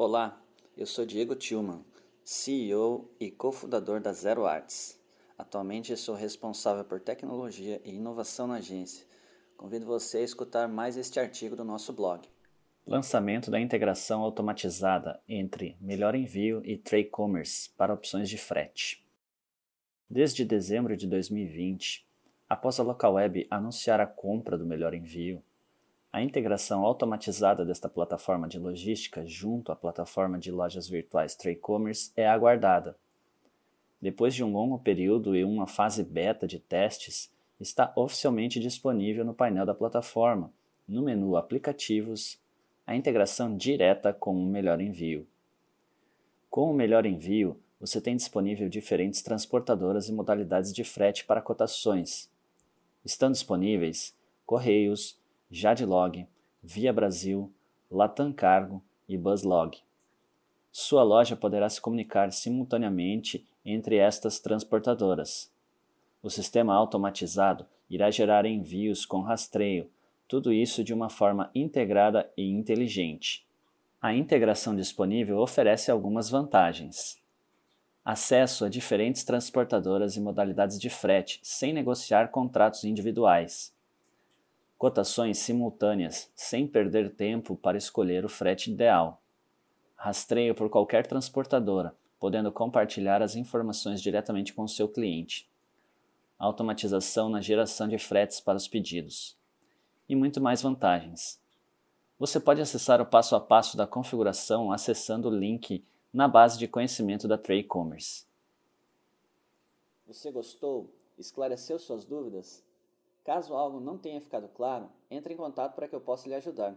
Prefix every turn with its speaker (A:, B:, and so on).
A: Olá, eu sou Diego Tillman, CEO e cofundador da Zero Arts. Atualmente sou responsável por tecnologia e inovação na agência. Convido você a escutar mais este artigo do nosso blog.
B: Lançamento da integração automatizada entre Melhor Envio e Trade Commerce para opções de frete. Desde dezembro de 2020, após a Localweb anunciar a compra do Melhor Envio, a integração automatizada desta plataforma de logística junto à plataforma de lojas virtuais Trade Commerce é aguardada. Depois de um longo período e uma fase beta de testes, está oficialmente disponível no painel da plataforma, no menu Aplicativos, a integração direta com o Melhor Envio. Com o Melhor Envio, você tem disponível diferentes transportadoras e modalidades de frete para cotações. Estão disponíveis Correios, Jadlog, Via Brasil, Latam Cargo e Buzzlog. Sua loja poderá se comunicar simultaneamente entre estas transportadoras. O sistema automatizado irá gerar envios com rastreio, tudo isso de uma forma integrada e inteligente. A integração disponível oferece algumas vantagens. Acesso a diferentes transportadoras e modalidades de frete sem negociar contratos individuais cotações simultâneas sem perder tempo para escolher o frete ideal. Rastreio por qualquer transportadora, podendo compartilhar as informações diretamente com o seu cliente. Automatização na geração de fretes para os pedidos. E muito mais vantagens. Você pode acessar o passo a passo da configuração acessando o link na base de conhecimento da Trade Commerce.
A: Você gostou? Esclareceu suas dúvidas? Caso algo não tenha ficado claro, entre em contato para que eu possa lhe ajudar.